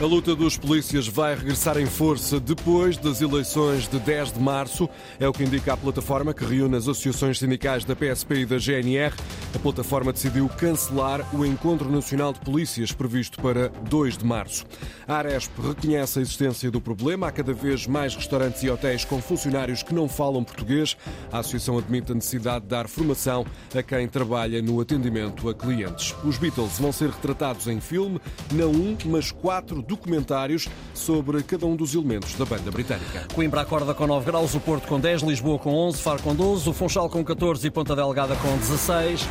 A luta dos polícias vai regressar em força depois das eleições de 10 de março. É o que indica a plataforma que reúne as associações sindicais da PSP e da GNR. A plataforma decidiu cancelar o Encontro Nacional de Polícias previsto para 2 de março. A Aresp reconhece a existência do problema. Há cada vez mais restaurantes e hotéis com funcionários que não falam português. A associação admite a necessidade de dar formação a quem trabalha no atendimento a clientes. Os Beatles vão ser retratados em filme, não um, mas quatro documentários sobre cada um dos elementos da banda britânica. Coimbra acorda com 9 graus, o Porto com 10, Lisboa com 11, Faro com 12, o Funchal com 14 e Ponta Delgada com 16.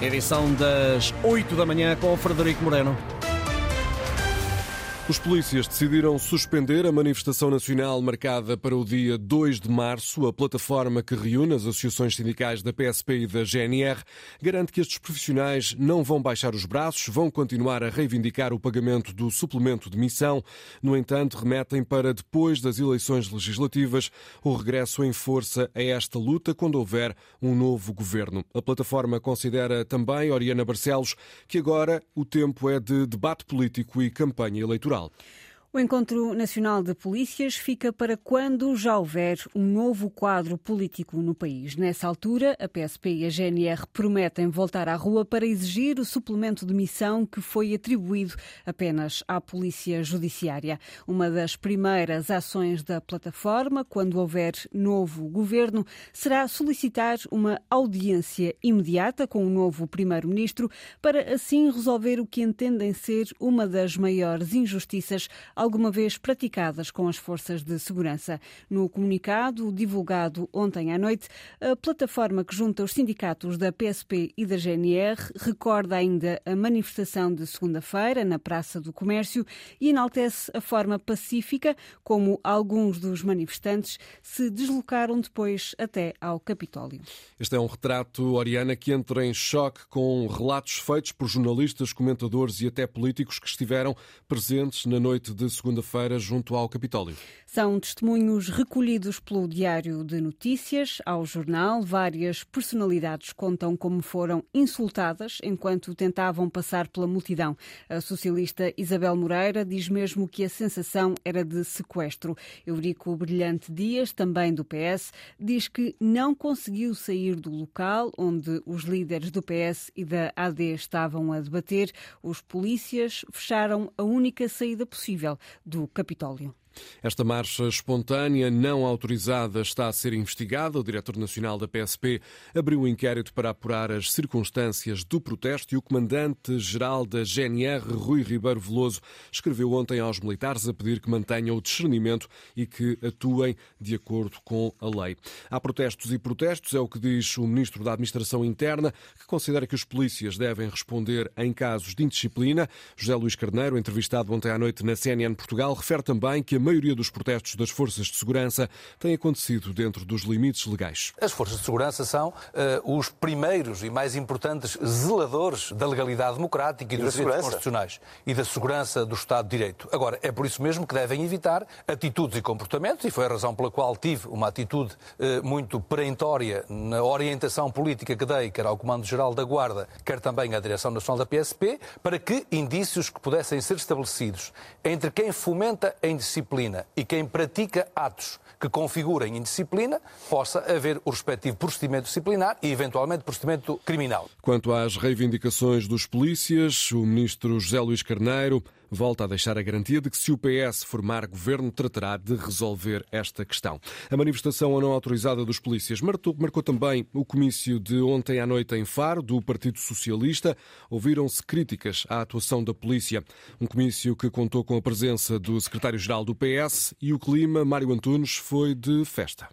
Edição das 8 da manhã com Frederico Moreno. Os polícias decidiram suspender a manifestação nacional marcada para o dia 2 de março. A plataforma que reúne as associações sindicais da PSP e da GNR garante que estes profissionais não vão baixar os braços, vão continuar a reivindicar o pagamento do suplemento de missão. No entanto, remetem para depois das eleições legislativas o regresso em força a esta luta quando houver um novo governo. A plataforma considera também, Oriana Barcelos, que agora o tempo é de debate político e campanha eleitoral. Portugal. O Encontro Nacional de Polícias fica para quando já houver um novo quadro político no país. Nessa altura, a PSP e a GNR prometem voltar à rua para exigir o suplemento de missão que foi atribuído apenas à Polícia Judiciária. Uma das primeiras ações da plataforma, quando houver novo governo, será solicitar uma audiência imediata com o novo Primeiro-Ministro para assim resolver o que entendem ser uma das maiores injustiças alguma vez praticadas com as forças de segurança. No comunicado divulgado ontem à noite, a plataforma que junta os sindicatos da PSP e da GNR recorda ainda a manifestação de segunda-feira na Praça do Comércio e enaltece a forma pacífica como alguns dos manifestantes se deslocaram depois até ao Capitólio. Este é um retrato, Oriana, que entra em choque com relatos feitos por jornalistas, comentadores e até políticos que estiveram presentes na noite de segunda-feira junto ao Capitólio. São testemunhos recolhidos pelo Diário de Notícias. Ao jornal, várias personalidades contam como foram insultadas enquanto tentavam passar pela multidão. A socialista Isabel Moreira diz mesmo que a sensação era de sequestro. Eurico Brilhante Dias, também do PS, diz que não conseguiu sair do local onde os líderes do PS e da AD estavam a debater. Os polícias fecharam a única saída possível do Capitólio. Esta marcha espontânea não autorizada está a ser investigada. O diretor nacional da PSP abriu um inquérito para apurar as circunstâncias do protesto e o comandante-geral da GNR, Rui Ribeiro Veloso, escreveu ontem aos militares a pedir que mantenham o discernimento e que atuem de acordo com a lei. Há protestos e protestos, é o que diz o ministro da Administração Interna, que considera que os polícias devem responder em casos de indisciplina. José Luís Carneiro, entrevistado ontem à noite na CNN Portugal, refere também que a maioria dos protestos das forças de segurança tem acontecido dentro dos limites legais. As forças de segurança são uh, os primeiros e mais importantes zeladores da legalidade democrática e, e dos direitos constitucionais e da segurança do Estado de Direito. Agora, é por isso mesmo que devem evitar atitudes e comportamentos, e foi a razão pela qual tive uma atitude uh, muito perentória na orientação política que dei, quer ao Comando-Geral da Guarda, quer também à Direção Nacional da PSP, para que indícios que pudessem ser estabelecidos entre quem fomenta a indisciplina indisciplina e quem pratica atos que configurem indisciplina, possa haver o respectivo procedimento disciplinar e, eventualmente, procedimento criminal. Quanto às reivindicações dos polícias, o ministro José Luís Carneiro volta a deixar a garantia de que, se o PS formar governo, tratará de resolver esta questão. A manifestação não autorizada dos polícias marcou, marcou também o comício de ontem à noite em Faro, do Partido Socialista. Ouviram-se críticas à atuação da polícia. Um comício que contou com a presença do secretário-geral do PS e o clima, Mário Antunes, foi de festa.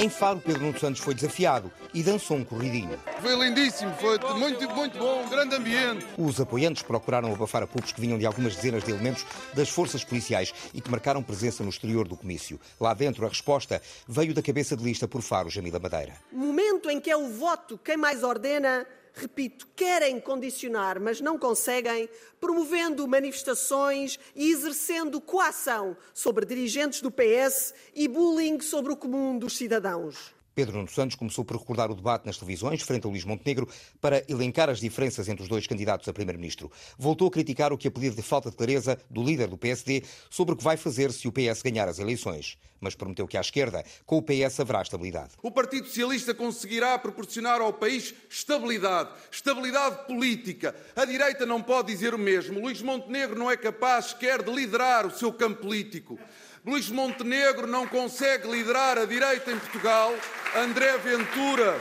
Em Faro, Pedro Nuno Santos foi desafiado e dançou um corridinho. Foi lindíssimo, foi muito, muito bom, um grande ambiente. Os apoiantes procuraram abafar a públicos que vinham de algumas dezenas de elementos das forças policiais e que marcaram presença no exterior do comício. Lá dentro, a resposta veio da cabeça de lista por Faro, Jamila Madeira. Momento em que é o voto quem mais ordena repito, querem condicionar, mas não conseguem, promovendo manifestações e exercendo coação sobre dirigentes do PS e bullying sobre o comum dos cidadãos. Pedro Nuno Santos começou por recordar o debate nas televisões frente a Luís Montenegro para elencar as diferenças entre os dois candidatos a primeiro-ministro. Voltou a criticar o que apelido de falta de clareza do líder do PSD sobre o que vai fazer se o PS ganhar as eleições. Mas prometeu que à esquerda, com o PS, haverá estabilidade. O Partido Socialista conseguirá proporcionar ao país estabilidade, estabilidade política. A direita não pode dizer o mesmo. Luís Montenegro não é capaz sequer de liderar o seu campo político. Luís Montenegro não consegue liderar a direita em Portugal. André Ventura.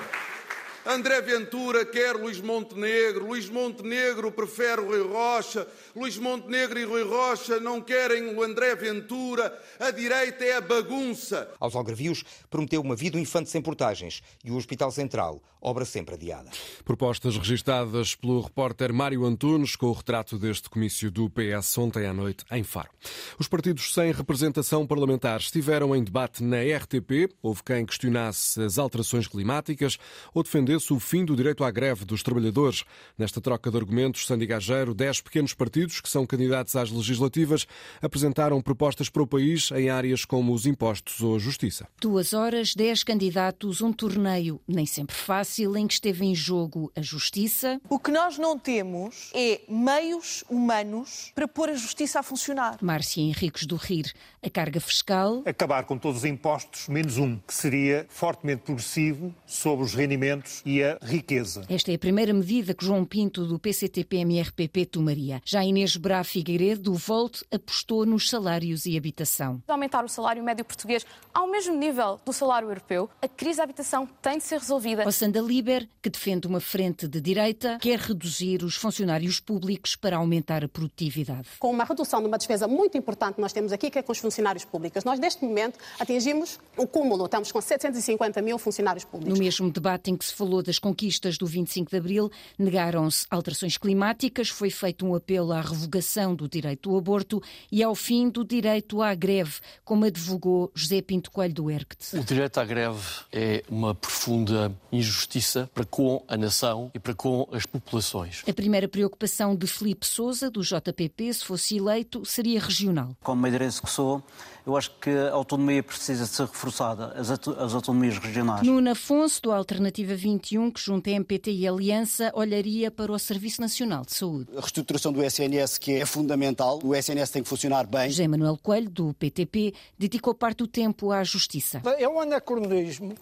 André Ventura quer Luís Montenegro, Luís Montenegro prefere Rui Rocha, Luís Montenegro e Rui Rocha não querem o André Ventura, a direita é a bagunça. Aos algarvios prometeu uma vida infante sem portagens e o Hospital Central, obra sempre adiada. Propostas registadas pelo repórter Mário Antunes com o retrato deste comício do PS ontem à noite em Faro. Os partidos sem representação parlamentar estiveram em debate na RTP. Houve quem questionasse as alterações climáticas ou defendesse o fim do direito à greve dos trabalhadores. Nesta troca de argumentos, Sandy Gageiro, dez pequenos partidos que são candidatos às legislativas apresentaram propostas para o país em áreas como os impostos ou a justiça. Duas horas, dez candidatos, um torneio nem sempre fácil em que esteve em jogo a justiça. O que nós não temos é meios humanos para pôr a justiça a funcionar. Márcia Henriques do Rir, a carga fiscal. Acabar com todos os impostos, menos um, que seria fortemente progressivo sobre os rendimentos e a riqueza. Esta é a primeira medida que João Pinto, do PCTP-MRPP, tomaria. Já Inês Brá Figueiredo, do Volt, apostou nos salários e habitação. Aumentar o salário médio português ao mesmo nível do salário europeu, a crise da habitação tem de ser resolvida. O Sanda Liber, que defende uma frente de direita, quer reduzir os funcionários públicos para aumentar a produtividade. Com uma redução de uma despesa muito importante que nós temos aqui, que é com os funcionários públicos. Nós, neste momento, atingimos o cúmulo. Estamos com 750 mil funcionários públicos. No mesmo debate em que se falou das conquistas do 25 de Abril, negaram-se alterações climáticas, foi feito um apelo à revogação do direito ao aborto e ao fim do direito à greve, como advogou José Pinto Coelho do ERCT. O direito à greve é uma profunda injustiça para com a nação e para com as populações. A primeira preocupação de Felipe Sousa, do JPP, se fosse eleito, seria regional. Como madeirense que sou, eu acho que a autonomia precisa de ser reforçada, as, as autonomias regionais. Nuno Afonso, do Alternativa 21, que junta a MPT e a Aliança, olharia para o Serviço Nacional de Saúde. A reestruturação do SNS, que é fundamental, o SNS tem que funcionar bem. José Manuel Coelho, do PTP, dedicou parte do tempo à justiça. É um anacronismo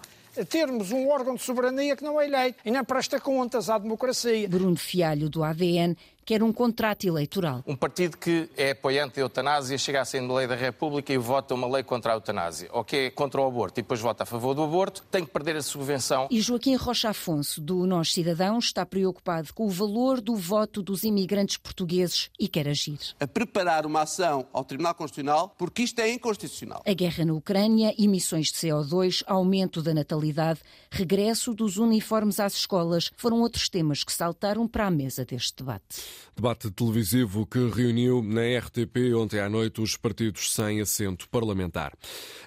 termos um órgão de soberania que não é eleito e não presta contas à democracia. Bruno Fialho, do ADN, quer um contrato eleitoral. Um partido que é apoiante da eutanásia chega à Assembleia da República e vota uma lei contra a eutanásia, ou que é contra o aborto e depois vota a favor do aborto, tem que perder a subvenção. E Joaquim Rocha Afonso, do Nós Cidadãos, está preocupado com o valor do voto dos imigrantes portugueses e quer agir. A preparar uma ação ao Tribunal Constitucional, porque isto é inconstitucional. A guerra na Ucrânia, emissões de CO2, aumento da natalidade, regresso dos uniformes às escolas foram outros temas que saltaram para a mesa deste debate. Debate televisivo que reuniu na RTP ontem à noite os partidos sem assento parlamentar.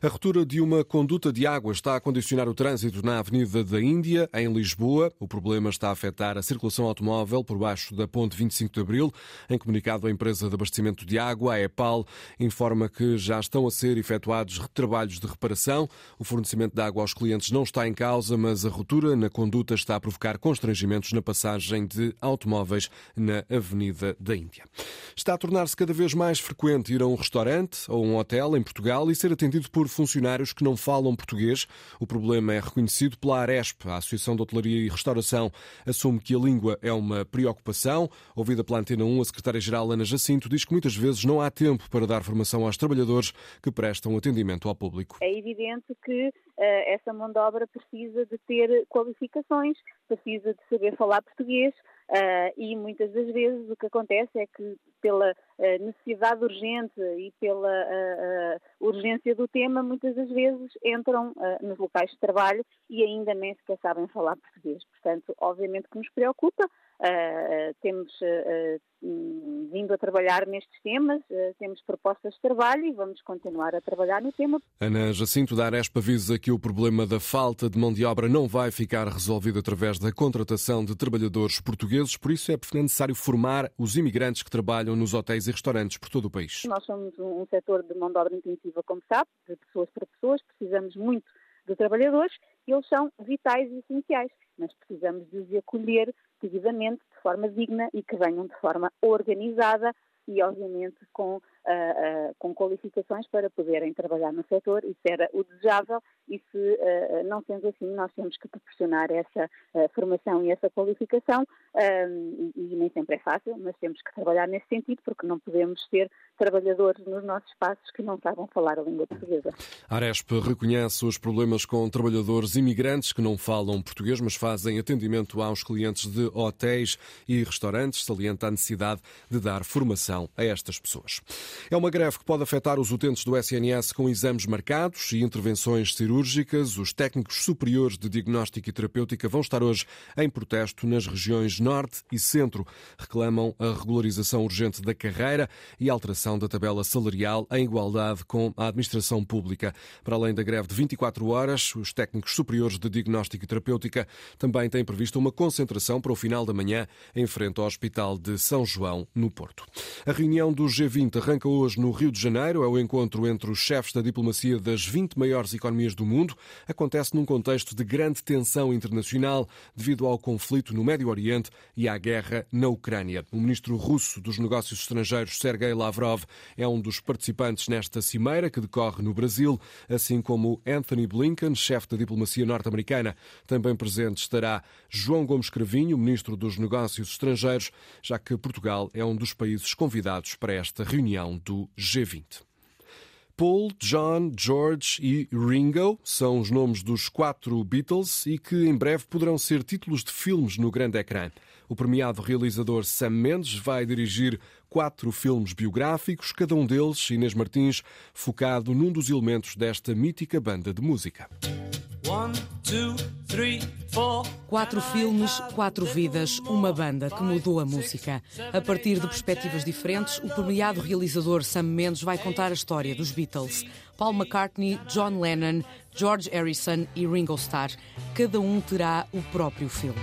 A ruptura de uma conduta de água está a condicionar o trânsito na Avenida da Índia, em Lisboa. O problema está a afetar a circulação automóvel por baixo da Ponte 25 de Abril. Em comunicado, a empresa de abastecimento de água, a EPAL, informa que já estão a ser efetuados trabalhos de reparação. O fornecimento de água aos clientes não está em causa, mas a ruptura na conduta está a provocar constrangimentos na passagem de automóveis na Avenida da Índia. Está a tornar-se cada vez mais frequente ir a um restaurante ou um hotel em Portugal e ser atendido por funcionários que não falam português. O problema é reconhecido pela Aresp, a Associação de Hotelaria e Restauração, assume que a língua é uma preocupação. Ouvida pela Antena 1, a secretária-geral Ana Jacinto diz que muitas vezes não há tempo para dar formação aos trabalhadores que prestam atendimento ao público. É evidente que essa mão de obra precisa de ter qualificações, precisa de saber falar português, Uh, e muitas das vezes o que acontece é que, pela uh, necessidade urgente e pela urgência do tema, muitas das vezes entram nos locais de trabalho e ainda nem sequer sabem falar português. Portanto, obviamente que nos preocupa, Uh, temos uh, vindo a trabalhar nestes temas, temos propostas de trabalho e vamos continuar a trabalhar no tema. Ana Jacinto da Arespa avisa que o problema da falta de mão de obra não vai ficar resolvido através da contratação de trabalhadores portugueses, por isso é necessário formar os imigrantes que trabalham nos hotéis e restaurantes por todo o país. Nós somos um, um setor de mão de obra intensiva, como sabe, de pessoas para pessoas, precisamos muito de trabalhadores, eles são vitais e essenciais, mas precisamos de os acolher devidamente, de forma digna e que venham de forma organizada e, obviamente, com, uh, uh, com qualificações para poderem trabalhar no setor. Isso era o desejável e, se uh, não sendo assim, nós temos que proporcionar essa formação e essa qualificação e, e, nem sempre é fácil, mas temos que trabalhar nesse sentido porque não podemos ter trabalhadores nos nossos espaços que não sabem falar a língua portuguesa. A Aresp reconhece os problemas com trabalhadores imigrantes que não falam português, mas fazem atendimento aos clientes de hotéis e restaurantes, salienta a necessidade de dar formação a estas pessoas. É uma greve que pode afetar os utentes do SNS com exames marcados e intervenções cirúrgicas. Os técnicos superiores de diagnóstico e terapêutica vão estar hoje em protesto nas regiões Norte e Centro. Reclamam a regularização urgente da carreira e alteração da tabela salarial em igualdade com a administração pública. Para além da greve de 24 horas, os técnicos superiores de diagnóstico e terapêutica também têm previsto uma concentração para o final da manhã em frente ao Hospital de São João, no Porto. A reunião do G20 arranca hoje no Rio de Janeiro. É o encontro entre os chefes da diplomacia das 20 maiores economias do mundo. Acontece num contexto de grande tensão internacional devido ao conflito no Médio Oriente e à guerra na Ucrânia. O ministro russo dos Negócios Estrangeiros, Sergei Lavrov, Lavrov é um dos participantes nesta cimeira que decorre no Brasil, assim como Anthony Blinken, chefe da diplomacia norte-americana. Também presente estará João Gomes Cravinho, ministro dos Negócios Estrangeiros, já que Portugal é um dos países convidados para esta reunião do G20. Paul, John, George e Ringo são os nomes dos quatro Beatles e que em breve poderão ser títulos de filmes no grande ecrã. O premiado realizador Sam Mendes vai dirigir quatro filmes biográficos, cada um deles, Inês Martins, focado num dos elementos desta mítica banda de música. Quatro filmes, quatro vidas, uma banda que mudou a música. A partir de perspectivas diferentes, o premiado realizador Sam Mendes vai contar a história dos Beatles. Paul McCartney, John Lennon, George Harrison e Ringo Starr. Cada um terá o próprio filme.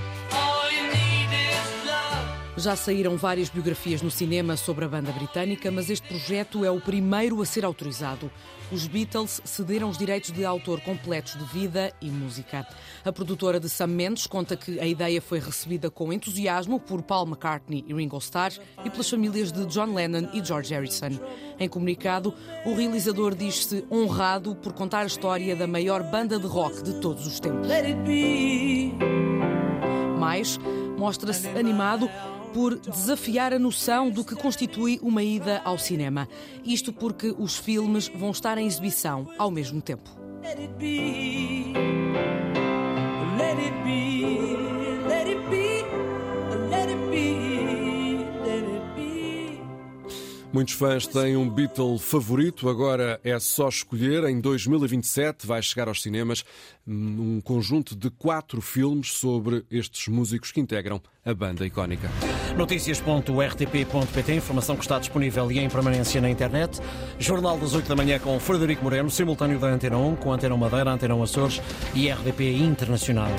Já saíram várias biografias no cinema sobre a banda britânica, mas este projeto é o primeiro a ser autorizado. Os Beatles cederam os direitos de autor completos de vida e música. A produtora de Sam Mendes conta que a ideia foi recebida com entusiasmo por Paul McCartney e Ringo Starr e pelas famílias de John Lennon e George Harrison. Em comunicado, o realizador diz-se honrado por contar a história da maior banda de rock de todos os tempos. Mais, mostra-se animado por desafiar a noção do que constitui uma ida ao cinema. Isto porque os filmes vão estar em exibição ao mesmo tempo. Let it be, let it be, Muitos fãs têm um Beatle favorito, agora é só escolher. Em 2027 vai chegar aos cinemas um conjunto de quatro filmes sobre estes músicos que integram a banda icónica. Notícias.rtp.pt, informação que está disponível e em permanência na internet. Jornal das 8 da manhã com Frederico Moreno, simultâneo da Antena 1, com Antena Madeira, Antena Açores e RDP Internacional.